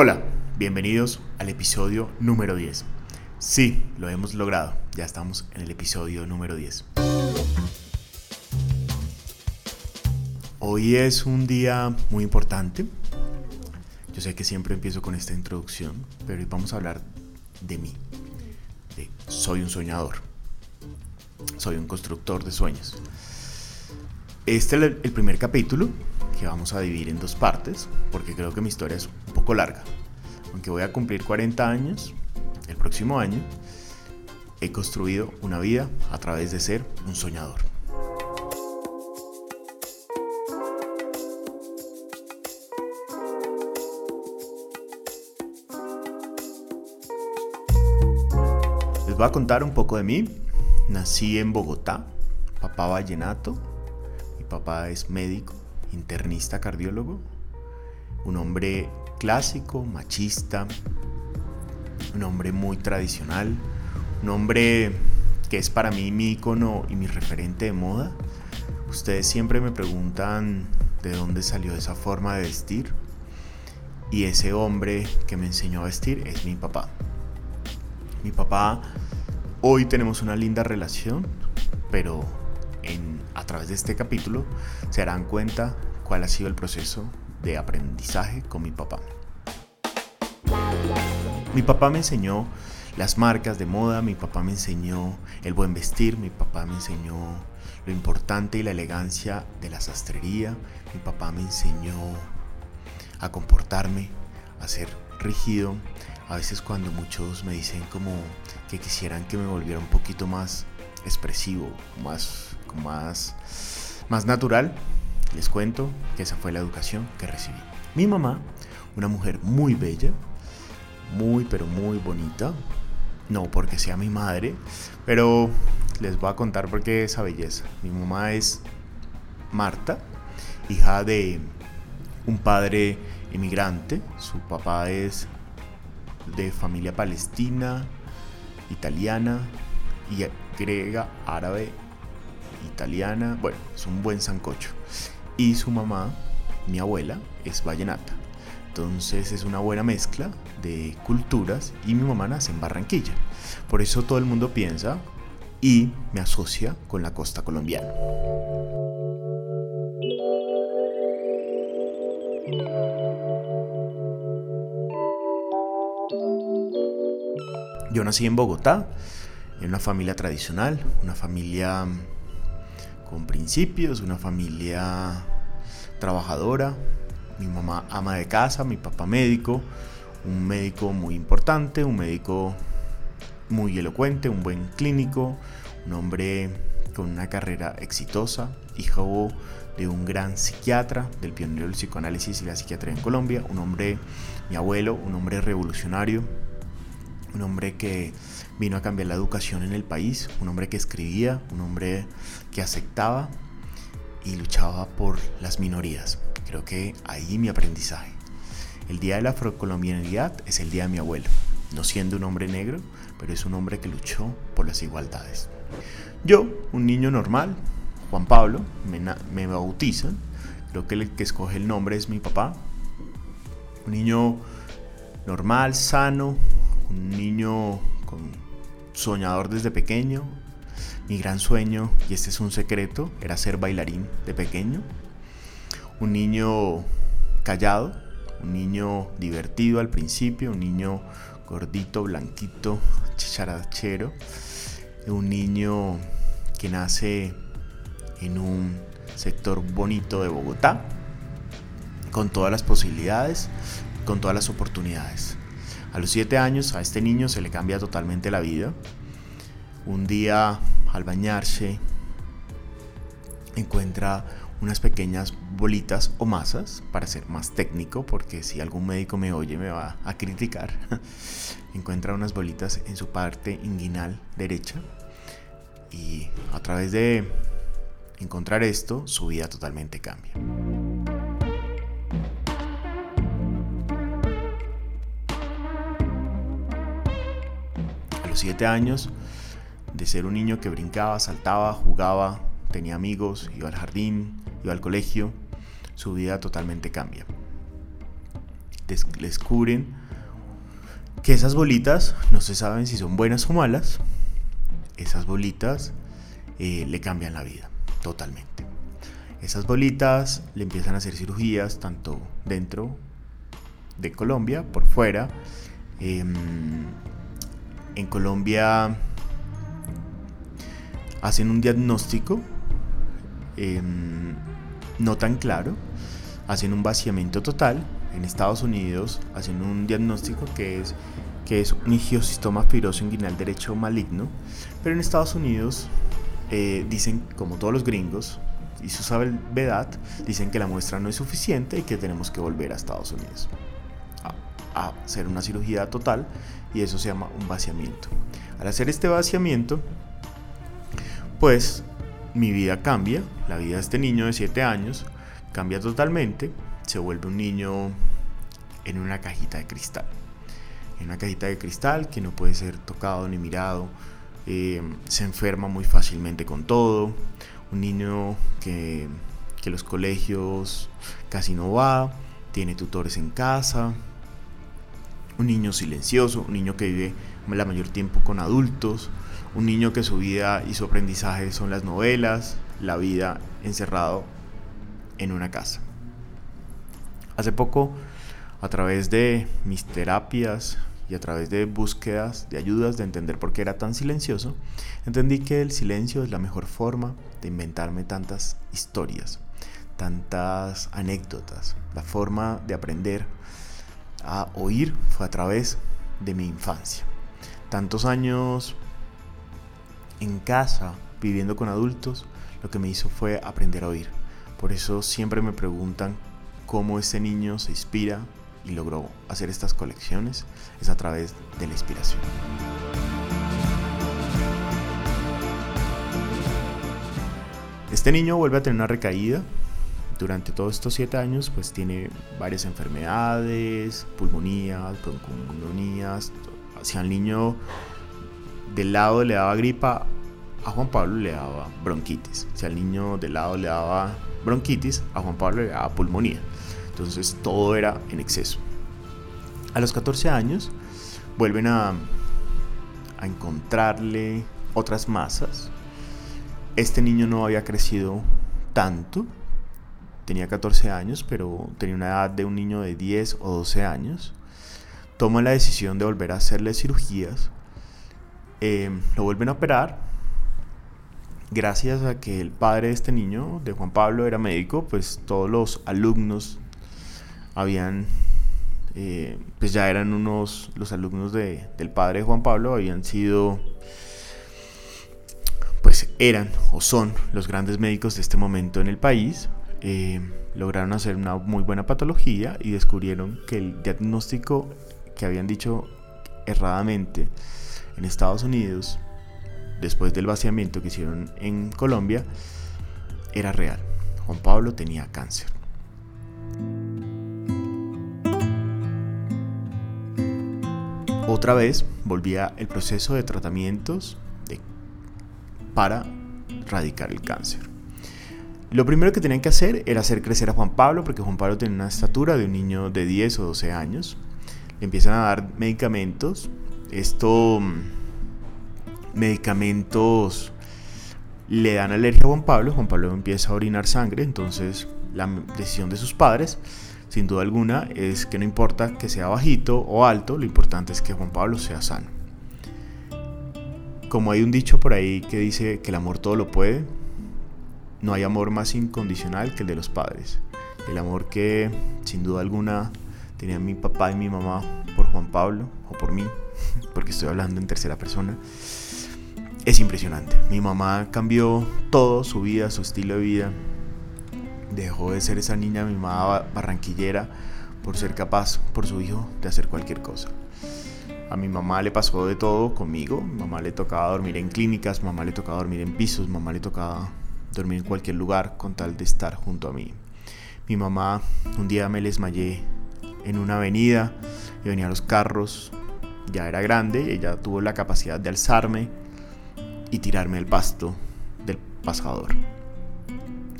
Hola, bienvenidos al episodio número 10. Sí, lo hemos logrado, ya estamos en el episodio número 10. Hoy es un día muy importante. Yo sé que siempre empiezo con esta introducción, pero hoy vamos a hablar de mí. Soy un soñador. Soy un constructor de sueños. Este es el primer capítulo que vamos a dividir en dos partes, porque creo que mi historia es un poco larga. Aunque voy a cumplir 40 años el próximo año, he construido una vida a través de ser un soñador. Les voy a contar un poco de mí. Nací en Bogotá, papá vallenato, mi papá es médico, internista cardiólogo, un hombre clásico, machista, un hombre muy tradicional, un hombre que es para mí mi icono y mi referente de moda. Ustedes siempre me preguntan de dónde salió esa forma de vestir y ese hombre que me enseñó a vestir es mi papá. Mi papá, hoy tenemos una linda relación, pero a través de este capítulo se darán cuenta cuál ha sido el proceso de aprendizaje con mi papá. Mi papá me enseñó las marcas de moda, mi papá me enseñó el buen vestir, mi papá me enseñó lo importante y la elegancia de la sastrería, mi papá me enseñó a comportarme, a ser rígido. A veces cuando muchos me dicen como que quisieran que me volviera un poquito más expresivo, más, más, más natural, les cuento que esa fue la educación que recibí. Mi mamá, una mujer muy bella, muy pero muy bonita, no porque sea mi madre, pero les voy a contar por qué esa belleza. Mi mamá es Marta, hija de un padre inmigrante, su papá es de familia palestina, italiana y griega, árabe, italiana, bueno, es un buen sancocho. Y su mamá, mi abuela, es vallenata. Entonces es una buena mezcla de culturas y mi mamá nace en Barranquilla. Por eso todo el mundo piensa y me asocia con la costa colombiana. Yo nací en Bogotá, en una familia tradicional, una familia con principios, una familia trabajadora, mi mamá ama de casa, mi papá médico, un médico muy importante, un médico muy elocuente, un buen clínico, un hombre con una carrera exitosa, hijo de un gran psiquiatra, del pionero del psicoanálisis y la psiquiatría en Colombia, un hombre, mi abuelo, un hombre revolucionario, un hombre que vino a cambiar la educación en el país, un hombre que escribía, un hombre que aceptaba y luchaba por las minorías. Creo que ahí mi aprendizaje. El día de la afrocolombianidad es el día de mi abuelo, no siendo un hombre negro, pero es un hombre que luchó por las igualdades. Yo, un niño normal, Juan Pablo, me, me bautizan, creo que el que escoge el nombre es mi papá, un niño normal, sano, un niño con soñador desde pequeño. Mi gran sueño, y este es un secreto, era ser bailarín de pequeño. Un niño callado, un niño divertido al principio, un niño gordito, blanquito, chicharachero. Un niño que nace en un sector bonito de Bogotá, con todas las posibilidades, con todas las oportunidades. A los 7 años a este niño se le cambia totalmente la vida. Un día al bañarse encuentra unas pequeñas bolitas o masas, para ser más técnico, porque si algún médico me oye me va a criticar. encuentra unas bolitas en su parte inguinal derecha y a través de encontrar esto su vida totalmente cambia. Siete años, de ser un niño que brincaba, saltaba, jugaba, tenía amigos, iba al jardín, iba al colegio, su vida totalmente cambia. descubren que esas bolitas no se saben si son buenas o malas. Esas bolitas eh, le cambian la vida totalmente. Esas bolitas le empiezan a hacer cirugías tanto dentro de Colombia, por fuera. Em, en Colombia hacen un diagnóstico em, no tan claro, hacen un vaciamiento total. En Estados Unidos hacen un diagnóstico que es que es un angiosistoma fibroso inguinal derecho maligno, pero en Estados Unidos eh, dicen, como todos los gringos y su verdad, dicen que la muestra no es suficiente y que tenemos que volver a Estados Unidos a hacer una cirugía total y eso se llama un vaciamiento. Al hacer este vaciamiento, pues mi vida cambia, la vida de este niño de 7 años cambia totalmente, se vuelve un niño en una cajita de cristal. En una cajita de cristal que no puede ser tocado ni mirado, eh, se enferma muy fácilmente con todo, un niño que, que los colegios casi no va, tiene tutores en casa, un niño silencioso, un niño que vive la mayor tiempo con adultos, un niño que su vida y su aprendizaje son las novelas, la vida encerrado en una casa. Hace poco, a través de mis terapias y a través de búsquedas de ayudas de entender por qué era tan silencioso, entendí que el silencio es la mejor forma de inventarme tantas historias, tantas anécdotas, la forma de aprender a oír fue a través de mi infancia. Tantos años en casa, viviendo con adultos, lo que me hizo fue aprender a oír. Por eso siempre me preguntan cómo ese niño se inspira y logró hacer estas colecciones. Es a través de la inspiración. Este niño vuelve a tener una recaída durante todos estos siete años, pues tiene varias enfermedades, pulmonías, broncomonías. Si al niño del lado le daba gripa, a Juan Pablo le daba bronquitis. Si al niño del lado le daba bronquitis, a Juan Pablo le daba pulmonía. Entonces todo era en exceso. A los 14 años vuelven a encontrarle otras masas. Este niño no había crecido tanto, tenía 14 años, pero tenía una edad de un niño de 10 o 12 años. Toma la decisión de volver a hacerle cirugías. Em, lo vuelven a operar. Gracias a que el padre de este niño, de Juan Pablo, era médico, pues todos los alumnos habían, eh, pues ya eran unos, los alumnos de, del padre de Juan Pablo habían sido pues eran o son los grandes médicos de este momento en el país. Eh, lograron hacer una muy buena patología y descubrieron que el diagnóstico que habían dicho erradamente en Estados Unidos, después del vaciamiento que hicieron en Colombia, era real. Juan Pablo tenía cáncer. Otra vez volvía el proceso de tratamientos para erradicar el cáncer. Lo primero que tenían que hacer era hacer crecer a Juan Pablo, porque Juan Pablo tenía una estatura de un niño de 10 o 12 años. Le empiezan a dar medicamentos. Esto, mm, medicamentos le dan alergia a Juan Pablo. Juan Pablo empieza a orinar sangre. Entonces, la decisión de sus padres, sin duda alguna, es que no importa que sea bajito o alto, lo importante es que Juan Pablo sea sano. Como hay un dicho por ahí que dice que el amor todo lo puede, no hay amor más incondicional que el de los padres. El amor que sin duda alguna tenían mi papá y mi mamá por Juan Pablo o por mí, porque estoy hablando en tercera persona, es impresionante. Mi mamá cambió todo, su vida, su estilo de vida. Dejó de ser esa niña mimada barranquillera por ser capaz, por su hijo, de hacer cualquier cosa. A mi mamá le pasó de todo conmigo. mamá le tocaba dormir en clínicas, mamá le tocaba dormir en pisos, mamá le tocaba dormir en cualquier lugar con tal de estar junto a mí. Mi mamá un día me desmayé en una avenida y venían los carros, ya era grande, ella tuvo la capacidad de alzarme y tirarme el pasto del pasador.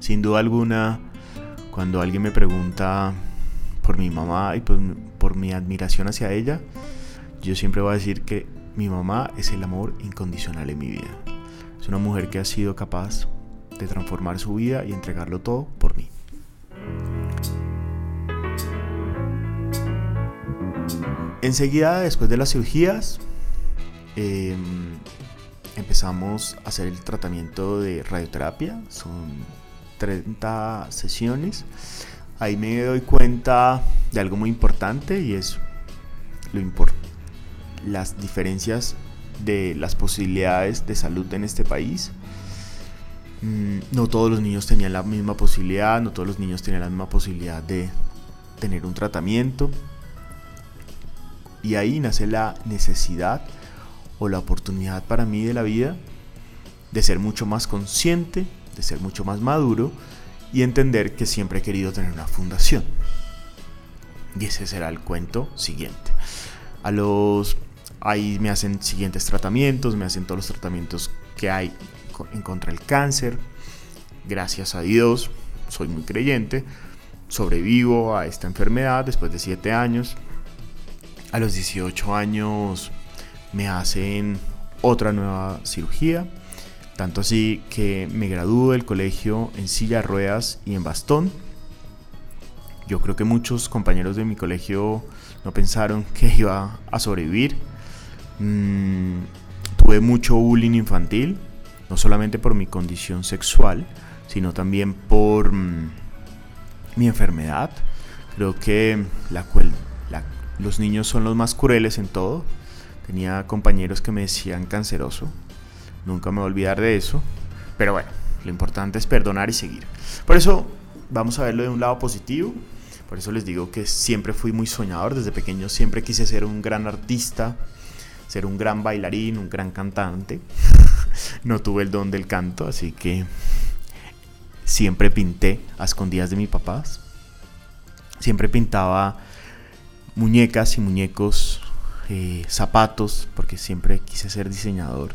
Sin duda alguna, cuando alguien me pregunta por mi mamá y por, por mi admiración hacia ella, yo siempre voy a decir que mi mamá es el amor incondicional en mi vida. Es una mujer que ha sido capaz de transformar su vida y entregarlo todo por mí. Enseguida, después de las cirugías, em, empezamos a hacer el tratamiento de radioterapia. Son 30 sesiones. Ahí me doy cuenta de algo muy importante y es lo las diferencias de las posibilidades de salud en este país. Mm, no todos los niños tenían la misma posibilidad, no todos los niños tenían la misma posibilidad de tener un tratamiento. Y ahí nace la necesidad o la oportunidad para mí de la vida de ser mucho más consciente, de ser mucho más maduro y entender que siempre he querido tener una fundación. Y ese será el cuento siguiente. A los ahí me hacen siguientes tratamientos, me hacen todos los tratamientos que hay en contra del cáncer. Gracias a Dios, soy muy creyente, sobrevivo a esta enfermedad después de 7 años. A los 18 años me hacen otra nueva cirugía, tanto así que me gradúo del colegio en silla ruedas y en bastón. Yo creo que muchos compañeros de mi colegio no pensaron que iba a sobrevivir. Mm, tuve mucho bullying infantil, no solamente por mi condición sexual, sino también por mm, mi enfermedad. Creo que la, los niños son los más crueles en todo. Tenía compañeros que me decían canceroso. Nunca me voy a olvidar de eso. Pero bueno, lo importante es perdonar y seguir. Por eso vamos a verlo de un lado positivo. Por eso les digo que siempre fui muy soñador. Desde pequeño siempre quise ser un gran artista, ser un gran bailarín, un gran cantante. No tuve el don del canto, así que siempre pinté a escondidas de mis papás. Siempre pintaba muñecas y muñecos, eh, zapatos, porque siempre quise ser diseñador.